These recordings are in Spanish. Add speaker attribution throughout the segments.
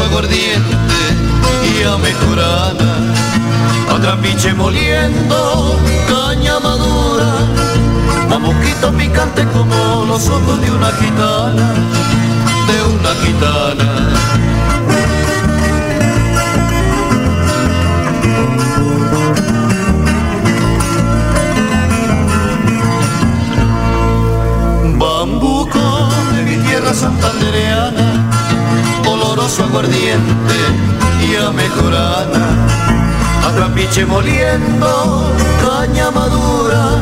Speaker 1: Oloroso aguardiente y amejorana, a trapiche moliendo caña madura, bambuquito picante como los ojos de una gitana, de una gitana. Bambuco aguardiente y amejorana, a trapiche moliendo caña madura,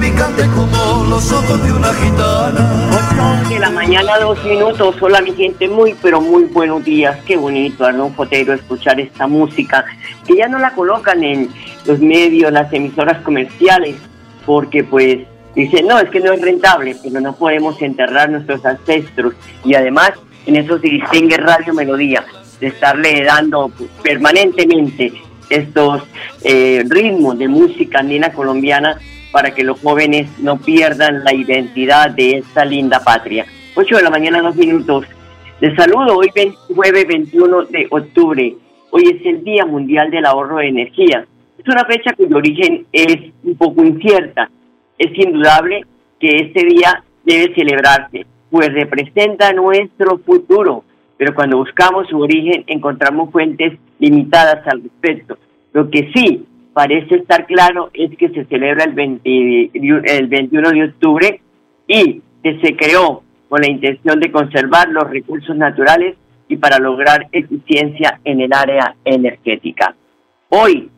Speaker 1: picante como los ojos de una gitana.
Speaker 2: 8 de la mañana, dos minutos. Hola, mi gente, muy, pero muy buenos días. Qué bonito, Arnón Potero, escuchar esta música que ya no la colocan en los medios, las emisoras comerciales, porque pues dicen, no, es que no es rentable, pero no podemos enterrar nuestros ancestros. Y además, en eso se distingue Radio Melodía, de estarle dando permanentemente estos eh, ritmos de música andina colombiana para que los jóvenes no pierdan la identidad de esta linda patria. 8 de la mañana, dos minutos. Les saludo hoy 20 jueves 21 de octubre. Hoy es el Día Mundial del Ahorro de Energía. Es una fecha cuyo origen es un poco incierta. Es indudable que este día debe celebrarse, pues representa nuestro futuro. Pero cuando buscamos su origen encontramos fuentes limitadas al respecto. Lo que sí parece estar claro es que se celebra el, 20 el 21 de octubre y que se creó con la intención de conservar los recursos naturales y para lograr eficiencia en el área energética. Hoy,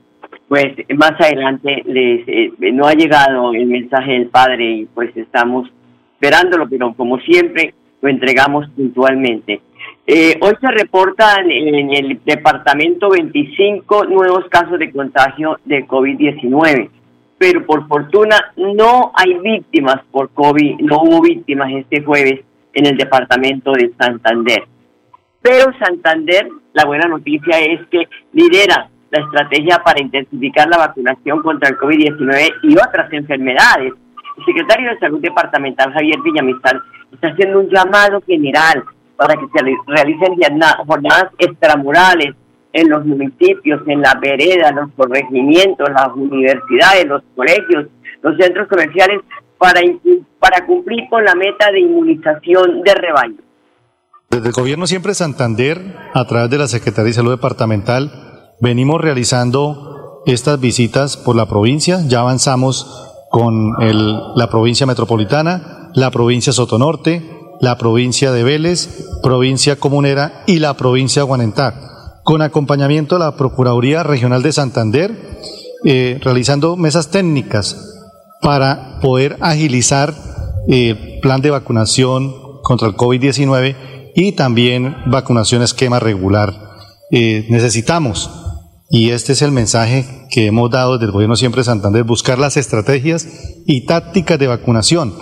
Speaker 2: pues más adelante eh, no ha llegado el mensaje del Padre y pues estamos esperándolo, pero como siempre lo entregamos puntualmente. Eh, hoy se reportan en el departamento 25 nuevos casos de contagio de COVID-19, pero por fortuna no hay víctimas por COVID, no hubo víctimas este jueves en el departamento de Santander. Pero Santander, la buena noticia es que lidera la estrategia para intensificar la vacunación contra el COVID-19 y otras enfermedades. El secretario de Salud Departamental, Javier Villamizar, está haciendo un llamado general para que se realicen jornadas extramurales en los municipios, en las veredas, los corregimientos, las universidades, los colegios, los centros comerciales, para, para cumplir con la meta de inmunización de rebaño.
Speaker 3: Desde el gobierno siempre Santander, a través de la Secretaría de Salud Departamental, venimos realizando estas visitas por la provincia. Ya avanzamos con el, la provincia metropolitana, la provincia Sotonorte, la provincia de Vélez, provincia comunera y la provincia de Guanentá, con acompañamiento de la Procuraduría Regional de Santander, eh, realizando mesas técnicas para poder agilizar eh, plan de vacunación contra el COVID-19 y también vacunación esquema regular. Eh, necesitamos, y este es el mensaje que hemos dado desde el Gobierno Siempre de Santander, buscar las estrategias y tácticas de vacunación,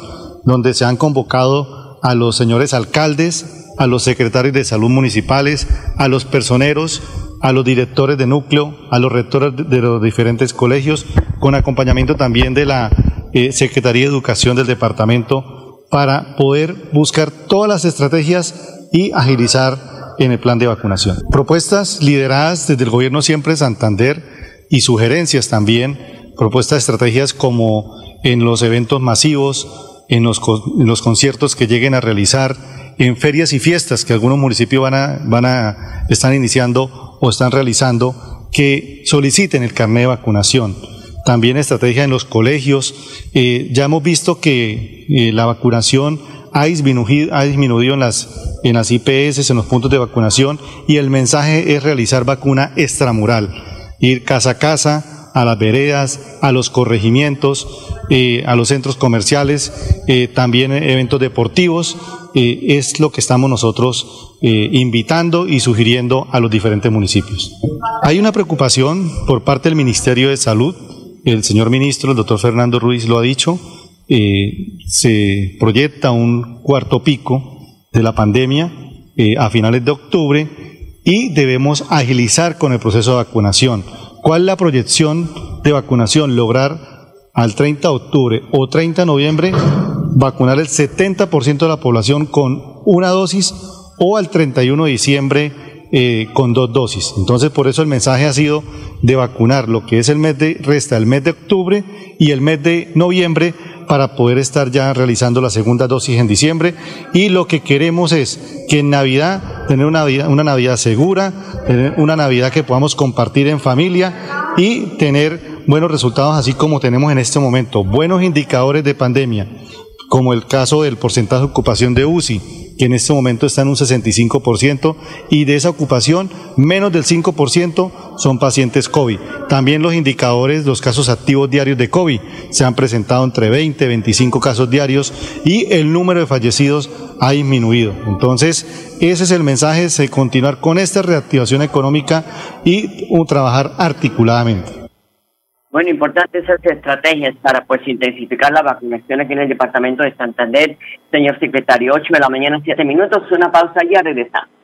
Speaker 3: donde se han convocado a los señores alcaldes, a los secretarios de salud municipales, a los personeros, a los directores de núcleo, a los rectores de los diferentes colegios, con acompañamiento también de la eh, Secretaría de Educación del departamento, para poder buscar todas las estrategias y agilizar en el plan de vacunación. Propuestas lideradas desde el gobierno siempre de Santander y sugerencias también, propuestas estrategias como en los eventos masivos, en los, en los conciertos que lleguen a realizar, en ferias y fiestas que algunos municipios van a, van a, están iniciando o están realizando, que soliciten el carnet de vacunación. También estrategia en los colegios. Eh, ya hemos visto que eh, la vacunación ha disminuido, ha disminuido en, las, en las IPS, en los puntos de vacunación, y el mensaje es realizar vacuna extramural, ir casa a casa, a las veredas, a los corregimientos, eh, a los centros comerciales, eh, también eventos deportivos, eh, es lo que estamos nosotros invitando y sugiriendo a los diferentes municipios. Hay una preocupación por parte del Ministerio de Salud, el señor ministro, el doctor Fernando Ruiz lo ha dicho, se proyecta un cuarto pico de la pandemia a finales de octubre y debemos agilizar con el proceso de vacunación. ¿Cuál es la proyección de vacunación? Lograr al 30 de octubre o 30 de noviembre vacunar el 70% de la población con una dosis o al 31 de diciembre eh, con dos dosis. Entonces, por eso el mensaje ha sido de vacunar lo que es el mes de, resta el mes de octubre y el mes de noviembre para poder estar ya realizando la segunda dosis en diciembre. Y lo que queremos es que en Navidad tener una Navidad, una Navidad segura, tener una Navidad que podamos compartir en familia y tener buenos resultados, así como tenemos en este momento buenos indicadores de pandemia, como el caso del porcentaje de ocupación de UCI, que en este momento está en un 65%, y de esa ocupación, menos del 5% son pacientes COVID. También los indicadores, los casos activos diarios de COVID, se han presentado entre 20 y 25 casos diarios y el número de fallecidos ha disminuido. Entonces, ese es el mensaje, de continuar con esta reactivación económica y trabajar articuladamente.
Speaker 2: Bueno, importantes esas estrategias para pues intensificar la vacunación aquí en el departamento de Santander. Señor secretario, 8 de la mañana, 7 minutos, una pausa y ya regresamos.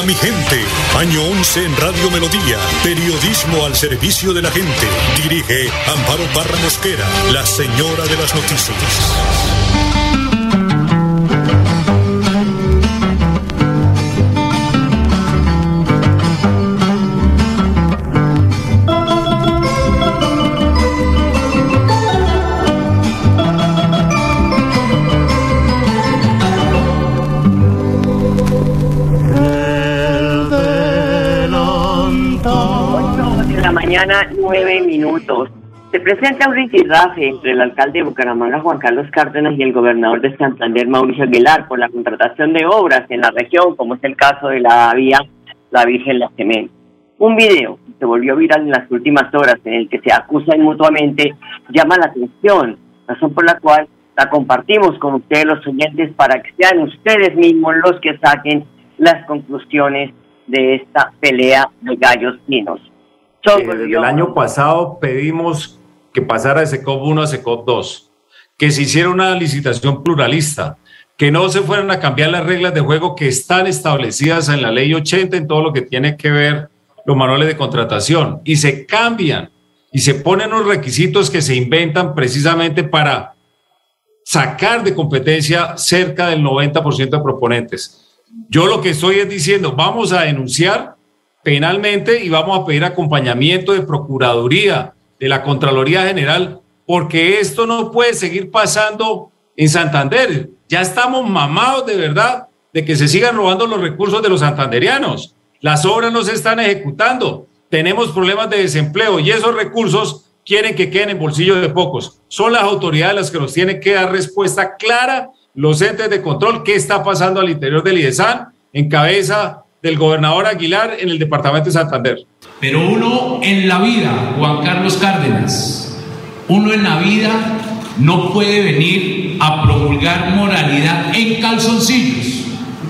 Speaker 4: Hola mi gente. Año 11 en Radio Melodía. Periodismo al servicio de la gente. Dirige Amparo Parra Mosquera, la señora de las noticias.
Speaker 2: Nueve minutos. Se presenta un ritirrafe entre el alcalde de Bucaramanga, Juan Carlos Cárdenas, y el gobernador de Santander, Mauricio Aguilar, por la contratación de obras en la región, como es el caso de la vía La Virgen La Cemento. Un video que se volvió viral en las últimas horas, en el que se acusan mutuamente, llama la atención, razón por la cual la compartimos con ustedes, los oyentes, para que sean ustedes mismos los que saquen las conclusiones de esta pelea de gallos finos
Speaker 5: desde el año pasado pedimos que pasara de SECOP 1 a SECOP 2, que se hiciera una licitación pluralista, que no se fueran a cambiar las reglas de juego que están establecidas en la ley 80 en todo lo que tiene que ver los manuales de contratación y se cambian y se ponen los requisitos que se inventan precisamente para sacar de competencia cerca del 90% de proponentes. Yo lo que estoy es diciendo, vamos a denunciar penalmente y vamos a pedir acompañamiento de Procuraduría de la Contraloría General, porque esto no puede seguir pasando en Santander. Ya estamos mamados de verdad de que se sigan robando los recursos de los santanderianos. Las obras no se están ejecutando. Tenemos problemas de desempleo y esos recursos quieren que queden en bolsillos de pocos. Son las autoridades las que nos tienen que dar respuesta clara, los entes de control, qué está pasando al interior del IDESAN en cabeza del gobernador Aguilar en el departamento de Santander.
Speaker 6: Pero uno en la vida, Juan Carlos Cárdenas, uno en la vida no puede venir a promulgar moralidad en calzoncillos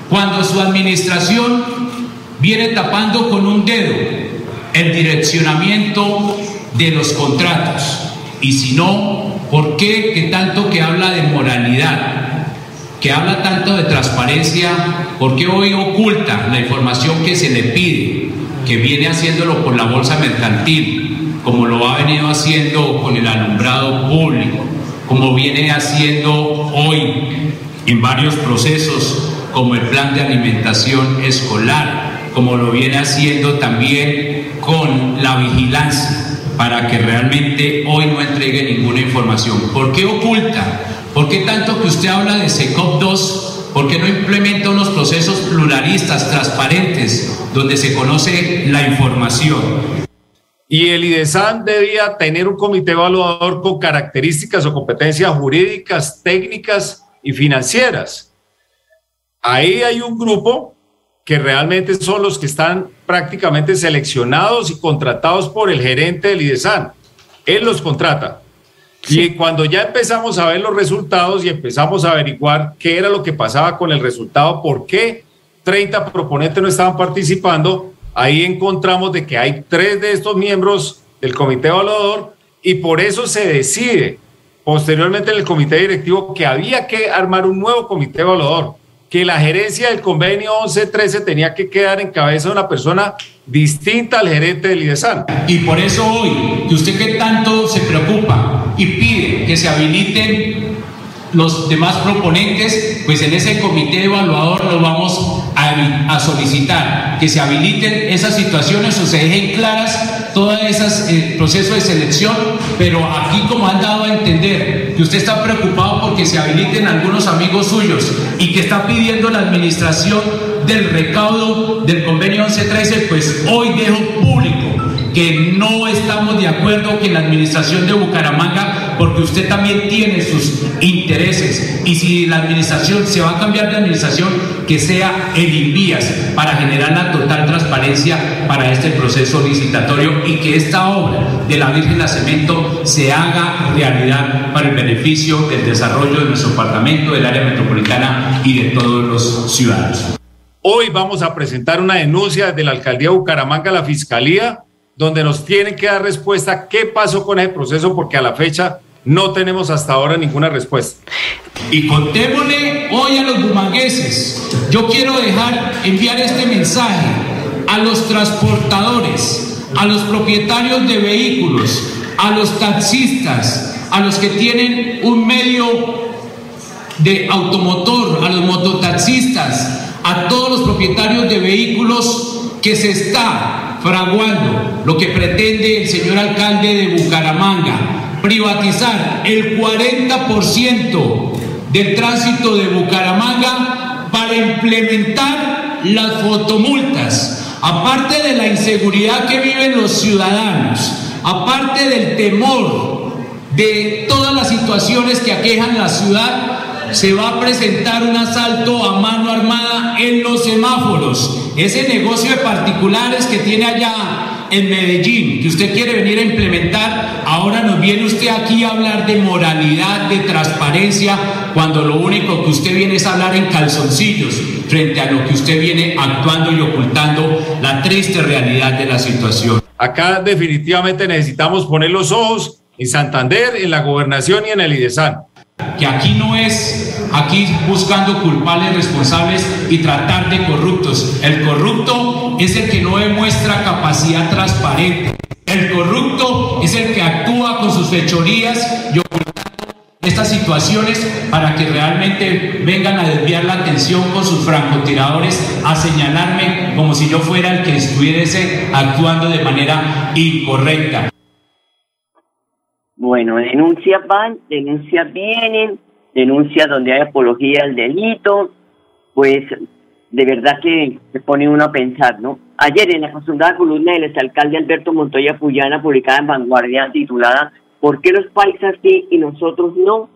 Speaker 6: cuando su administración viene tapando con un dedo el direccionamiento de los contratos. Y si no, ¿por qué que tanto que habla de moralidad, que habla tanto de transparencia, por qué hoy oculta la información que se le pide, que viene haciéndolo con la bolsa mercantil, como lo ha venido haciendo con el alumbrado público, como viene haciendo hoy en varios procesos como el plan de alimentación escolar, como lo viene haciendo también con la vigilancia, para que realmente hoy no entregue ninguna información. ¿Por qué oculta? ¿Por qué tanto que usted habla de SECOP 2? ¿Por qué no implementa unos procesos pluralistas, transparentes, donde se conoce la información?
Speaker 5: Y el IDESAN debía tener un comité evaluador con características o competencias jurídicas, técnicas y financieras Ahí hay un grupo que realmente son los que están prácticamente seleccionados y contratados por el gerente del IDESAN. Él los contrata. Y cuando ya empezamos a ver los resultados y empezamos a averiguar qué era lo que pasaba con el resultado, por qué 30 proponentes no estaban participando, ahí encontramos de que hay tres de estos miembros del comité evaluador y por eso se decide posteriormente en el comité directivo que había que armar un nuevo comité evaluador que la gerencia del convenio 1113 tenía que quedar en cabeza de una persona distinta al gerente del IDESAN.
Speaker 6: Y por eso hoy, que usted que tanto se preocupa y pide que se habiliten los demás proponentes, pues en ese comité evaluador lo vamos a, solicitar, que se habiliten esas situaciones o se dejen claras todos esos eh, procesos de selección, pero aquí como han dado a entender que usted está preocupado porque se habiliten algunos amigos suyos y que está pidiendo la administración del recaudo del convenio 1113, pues hoy dejo público que no estamos de acuerdo que la administración de Bucaramanga, porque usted también tiene sus intereses, y si la administración se va a cambiar de administración, que sea el INVIAS para generar la total transparencia para este proceso licitatorio y que esta obra de la Virgen de Cemento se haga realidad para el beneficio del desarrollo de nuestro departamento, del área metropolitana y de todos los ciudadanos.
Speaker 5: Hoy vamos a presentar una denuncia de la alcaldía de Bucaramanga a la fiscalía donde nos tienen que dar respuesta qué pasó con ese proceso, porque a la fecha no tenemos hasta ahora ninguna respuesta.
Speaker 6: Y contémosle hoy a los bumangueses, yo quiero dejar, enviar este mensaje a los transportadores, a los propietarios de vehículos, a los taxistas, a los que tienen un medio de automotor, a los mototaxistas, a todos los propietarios de vehículos que se está fraguando lo que pretende el señor alcalde de Bucaramanga, privatizar el 40% del tránsito de Bucaramanga para implementar las fotomultas, aparte de la inseguridad que viven los ciudadanos, aparte del temor de todas las situaciones que aquejan la ciudad, se va a presentar un asalto a mano armada en los semáforos. Ese negocio de particulares que tiene allá en Medellín, que usted quiere venir a implementar, ahora nos viene usted aquí a hablar de moralidad, de transparencia, cuando lo único que usted viene es hablar en calzoncillos frente a lo que usted viene actuando y ocultando la triste realidad de la situación.
Speaker 5: Acá definitivamente necesitamos poner los ojos en Santander, en la gobernación y en el IDESAN
Speaker 6: que aquí no es aquí buscando culpables responsables y tratar de corruptos. El corrupto es el que no demuestra capacidad transparente. El corrupto es el que actúa con sus fechorías y ocultando estas situaciones para que realmente vengan a desviar la atención con sus francotiradores, a señalarme como si yo fuera el que estuviese actuando de manera incorrecta.
Speaker 2: Bueno, denuncias van, denuncias vienen, denuncias donde hay apología al delito, pues de verdad que se pone uno a pensar, ¿no? Ayer en la acostumbrada columna del exalcalde Alberto Montoya Puyana, publicada en Vanguardia, titulada ¿Por qué los países sí y nosotros no?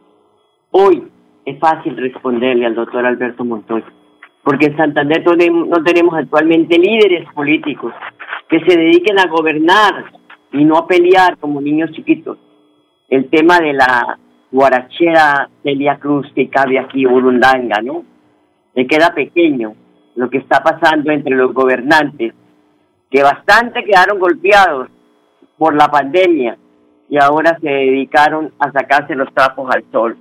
Speaker 2: Hoy es fácil responderle al doctor Alberto Montoya, porque en Santander no tenemos actualmente líderes políticos que se dediquen a gobernar y no a pelear como niños chiquitos el tema de la guarachera Celia Cruz que cabe aquí, Burundanga, ¿no? Le queda pequeño lo que está pasando entre los gobernantes, que bastante quedaron golpeados por la pandemia y ahora se dedicaron a sacarse los trapos al sol.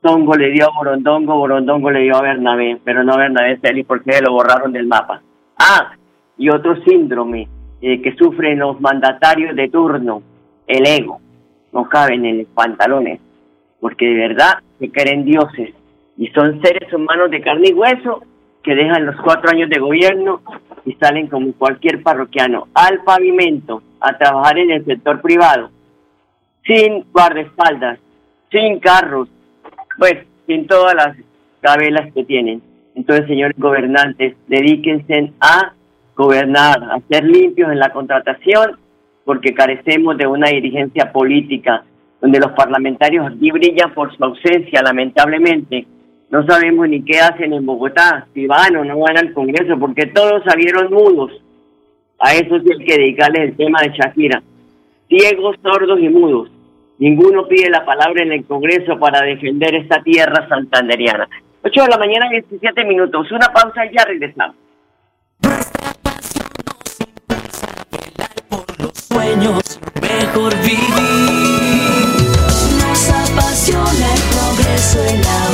Speaker 2: Tongo le dio a Borondongo, Borondongo le dio a Bernabé, pero no a Bernabé Celis porque lo borraron del mapa. Ah, y otro síndrome eh, que sufren los mandatarios de turno, el ego no caben en los pantalones, porque de verdad se creen dioses y son seres humanos de carne y hueso que dejan los cuatro años de gobierno y salen como cualquier parroquiano al pavimento a trabajar en el sector privado, sin guardaespaldas, sin carros, pues sin todas las cabelas que tienen. Entonces, señores gobernantes, dedíquense a gobernar, a ser limpios en la contratación porque carecemos de una dirigencia política donde los parlamentarios aquí brillan por su ausencia, lamentablemente. No sabemos ni qué hacen en Bogotá, si van o no van al Congreso, porque todos salieron mudos. A eso sí hay que dedicarles el tema de Shakira. Ciegos, sordos y mudos. Ninguno pide la palabra en el Congreso para defender esta tierra santanderiana. 8 de la mañana, 17 minutos. Una pausa y ya regresamos.
Speaker 7: Mejor vivir. Nos apasiona el progreso, el ahorro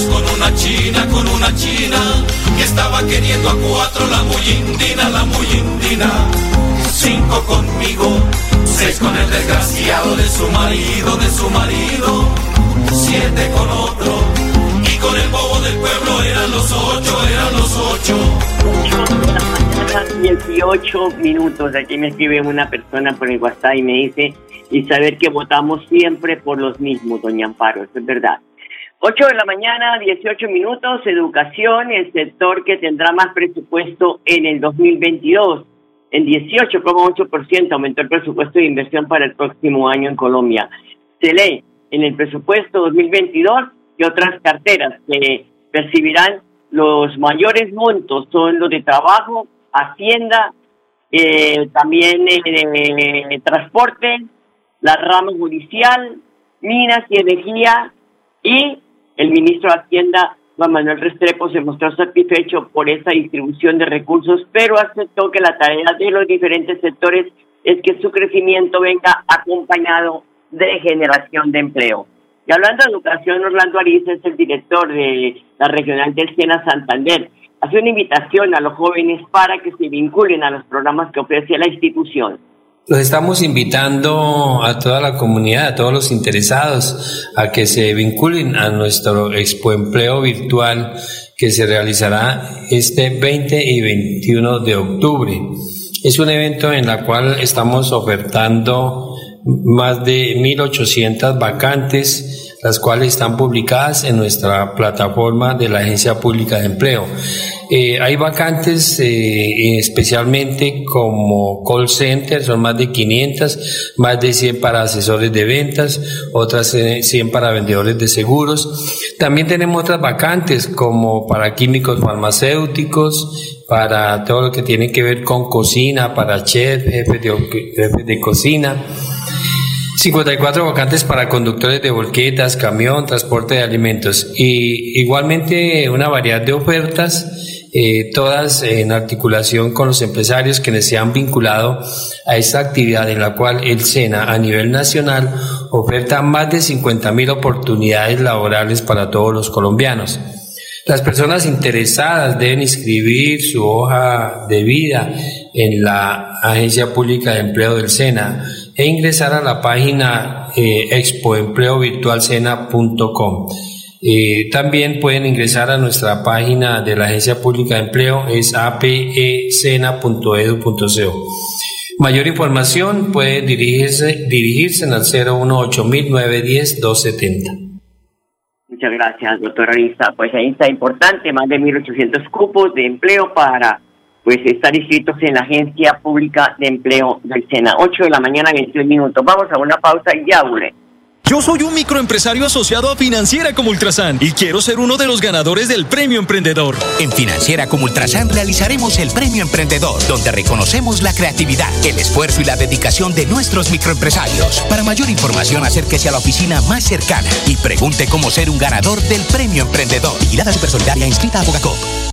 Speaker 8: con una china, con una china, que estaba queriendo a cuatro, la muy indina, la muy indina. Cinco conmigo, seis con el desgraciado de su marido, de su marido, siete con otro, y con el bobo del pueblo eran los ocho, eran los ocho.
Speaker 2: 18 minutos. Aquí me escribe una persona por el WhatsApp y me dice, y saber que votamos siempre por los mismos, doña Amparo, eso es verdad. 8 de la mañana, 18 minutos, educación, el sector que tendrá más presupuesto en el 2022. En 18,8% aumentó el presupuesto de inversión para el próximo año en Colombia. Se lee en el presupuesto 2022 y otras carteras que percibirán los mayores montos son los de trabajo, hacienda, eh, también eh, transporte, la rama judicial, minas y energía y el ministro de Hacienda, Juan Manuel Restrepo, se mostró satisfecho por esa distribución de recursos, pero aceptó que la tarea de los diferentes sectores es que su crecimiento venga acompañado de generación de empleo. Y hablando de educación, Orlando Ariza es el director de la regional del Sena Santander. Hace una invitación a los jóvenes para que se vinculen a los programas que ofrece la institución.
Speaker 9: Los estamos invitando a toda la comunidad, a todos los interesados, a que se vinculen a nuestro expoempleo virtual que se realizará este 20 y 21 de octubre. Es un evento en el cual estamos ofertando más de 1.800 vacantes, las cuales están publicadas en nuestra plataforma de la Agencia Pública de Empleo. Eh, hay vacantes eh, especialmente como call center, son más de 500, más de 100 para asesores de ventas, otras 100 para vendedores de seguros. También tenemos otras vacantes como para químicos farmacéuticos, para todo lo que tiene que ver con cocina, para chef, jefe de, jefe de cocina. 54 vacantes para conductores de volquetas, camión, transporte de alimentos y igualmente una variedad de ofertas, eh, todas en articulación con los empresarios que se han vinculado a esta actividad en la cual el SENA a nivel nacional oferta más de 50 mil oportunidades laborales para todos los colombianos. Las personas interesadas deben inscribir su hoja de vida en la Agencia Pública de Empleo del SENA e ingresar a la página eh, expoempleovirtualcena.com. Eh, también pueden ingresar a nuestra página de la Agencia Pública de Empleo, es apecena.edu.co. Mayor información puede dirigirse, dirigirse al 018 270
Speaker 2: Muchas gracias, doctora Arista. Pues ahí está importante, más de 1.800 cupos de empleo para pues estar inscritos en la Agencia Pública de Empleo del SENA. 8 de la mañana, 21 minutos. Vamos a una pausa y ya.
Speaker 10: Yo soy un microempresario asociado a Financiera como Ultrasan y quiero ser uno de los ganadores del Premio Emprendedor.
Speaker 11: En Financiera como Ultrasan realizaremos el Premio Emprendedor, donde reconocemos la creatividad, el esfuerzo y la dedicación de nuestros microempresarios. Para mayor información, acérquese a la oficina más cercana y pregunte cómo ser un ganador del Premio Emprendedor. Vigilada Supersolidaria inscrita a Bogacop.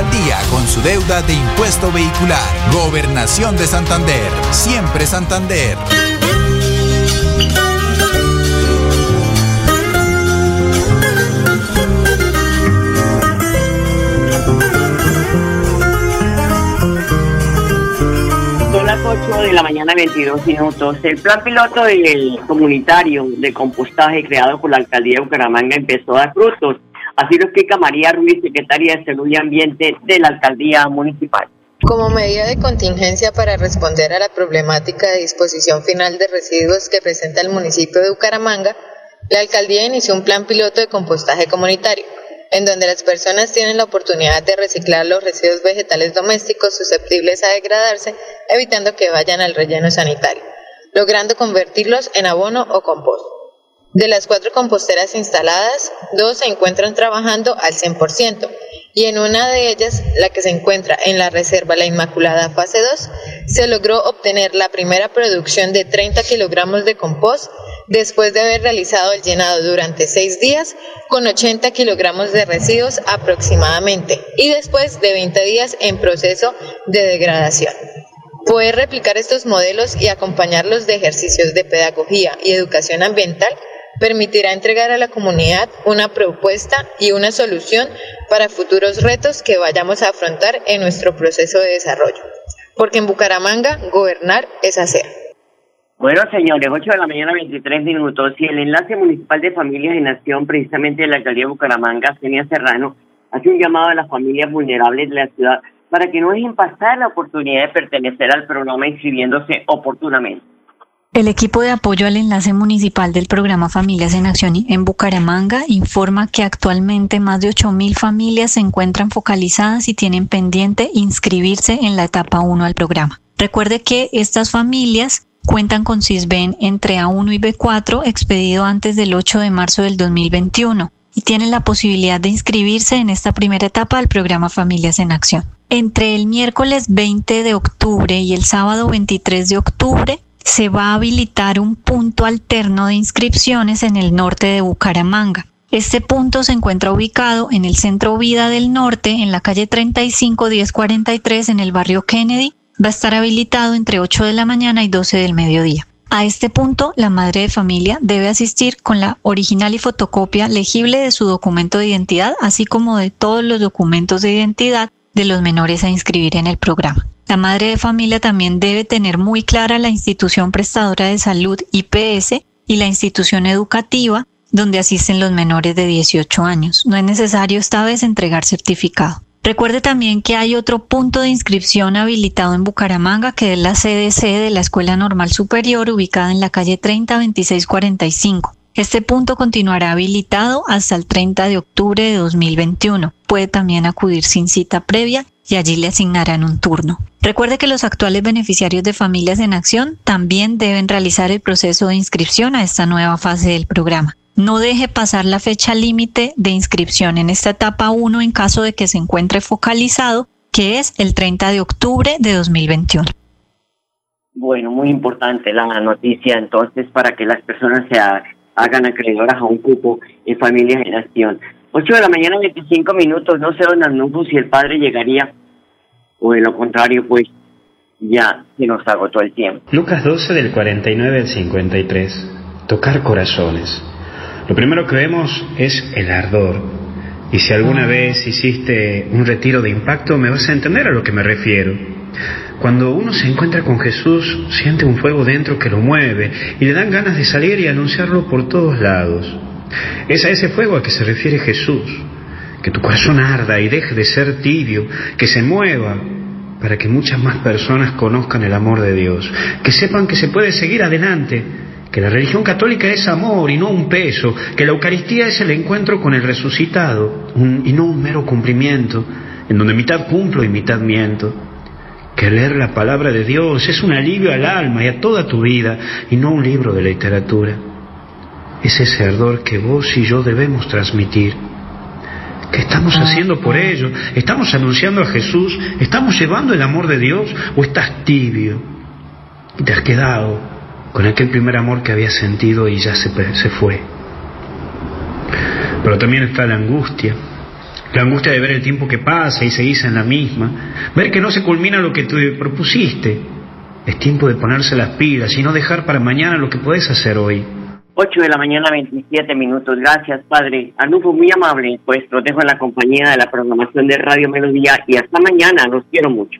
Speaker 12: día con su deuda de impuesto vehicular. Gobernación de Santander. Siempre Santander.
Speaker 2: Son las 8 de la mañana, 22 minutos. El plan piloto del comunitario de compostaje creado por la alcaldía de Bucaramanga empezó a dar frutos. Así lo explica María Ruiz, secretaria de Salud y Ambiente de la alcaldía municipal.
Speaker 13: Como medida de contingencia para responder a la problemática de disposición final de residuos que presenta el municipio de Bucaramanga, la alcaldía inició un plan piloto de compostaje comunitario, en donde las personas tienen la oportunidad de reciclar los residuos vegetales domésticos susceptibles a degradarse, evitando que vayan al relleno sanitario, logrando convertirlos en abono o compost. De las cuatro composteras instaladas, dos se encuentran trabajando al 100% y en una de ellas, la que se encuentra en la Reserva La Inmaculada Fase 2, se logró obtener la primera producción de 30 kilogramos de compost después de haber realizado el llenado durante seis días con 80 kilogramos de residuos aproximadamente y después de 20 días en proceso de degradación. Poder replicar estos modelos y acompañarlos de ejercicios de pedagogía y educación ambiental permitirá entregar a la comunidad una propuesta y una solución para futuros retos que vayamos a afrontar en nuestro proceso de desarrollo. Porque en Bucaramanga, gobernar es hacer.
Speaker 2: Bueno, señores, 8 de la mañana, 23 minutos. Y el enlace municipal de familias en acción, precisamente de la alcaldía de Bucaramanga, Senia Serrano, hace un llamado a las familias vulnerables de la ciudad para que no dejen pasar la oportunidad de pertenecer al programa inscribiéndose oportunamente.
Speaker 14: El equipo de apoyo al enlace municipal del programa Familias en Acción en Bucaramanga informa que actualmente más de 8.000 familias se encuentran focalizadas y tienen pendiente inscribirse en la etapa 1 al programa. Recuerde que estas familias cuentan con CISBEN entre A1 y B4 expedido antes del 8 de marzo del 2021 y tienen la posibilidad de inscribirse en esta primera etapa del programa Familias en Acción. Entre el miércoles 20 de octubre y el sábado 23 de octubre se va a habilitar un punto alterno de inscripciones en el norte de Bucaramanga. Este punto se encuentra ubicado en el Centro Vida del Norte, en la calle 35 1043 en el barrio Kennedy. Va a estar habilitado entre 8 de la mañana y 12 del mediodía. A este punto, la madre de familia debe asistir con la original y fotocopia legible de su documento de identidad, así como de todos los documentos de identidad de los menores a inscribir en el programa. La madre de familia también debe tener muy clara la institución prestadora de salud IPS y la institución educativa donde asisten los menores de 18 años. No es necesario esta vez entregar certificado. Recuerde también que hay otro punto de inscripción habilitado en Bucaramanga, que es la CDC de la Escuela Normal Superior, ubicada en la calle 30 2645. Este punto continuará habilitado hasta el 30 de octubre de 2021. Puede también acudir sin cita previa y allí le asignarán un turno. Recuerde que los actuales beneficiarios de Familias en Acción también deben realizar el proceso de inscripción a esta nueva fase del programa. No deje pasar la fecha límite de inscripción en esta etapa 1 en caso de que se encuentre focalizado, que es el 30 de octubre de 2021.
Speaker 2: Bueno, muy importante la noticia entonces para que las personas se hagan acreedoras a un cupo en Familias en Acción. 8 de la mañana, 25 minutos, no sé, don Arnulfo, si el padre llegaría o de lo contrario, pues ya se nos agotó el tiempo.
Speaker 15: Lucas 12 del 49 al 53. Tocar corazones. Lo primero que vemos es el ardor. Y si alguna vez hiciste un retiro de impacto, me vas a entender a lo que me refiero. Cuando uno se encuentra con Jesús, siente un fuego dentro que lo mueve y le dan ganas de salir y anunciarlo por todos lados. Es a ese fuego a que se refiere Jesús. Que tu corazón arda y deje de ser tibio, que se mueva para que muchas más personas conozcan el amor de Dios, que sepan que se puede seguir adelante, que la religión católica es amor y no un peso, que la Eucaristía es el encuentro con el resucitado y no un mero cumplimiento, en donde mitad cumplo y mitad miento, que leer la palabra de Dios es un alivio al alma y a toda tu vida y no un libro de literatura es ese ardor que vos y yo debemos transmitir. ¿Qué estamos haciendo por ello? ¿Estamos anunciando a Jesús? ¿Estamos llevando el amor de Dios? ¿O estás tibio? Y te has quedado con aquel primer amor que habías sentido y ya se, se fue. Pero también está la angustia. La angustia de ver el tiempo que pasa y seguís en la misma. Ver que no se culmina lo que te propusiste. Es tiempo de ponerse las pilas y no dejar para mañana lo que podés hacer hoy.
Speaker 2: 8 de la mañana, 27 minutos. Gracias, Padre. Anufo, muy amable. Pues lo dejo en la compañía de la programación de Radio Melodía y hasta mañana. Los quiero mucho.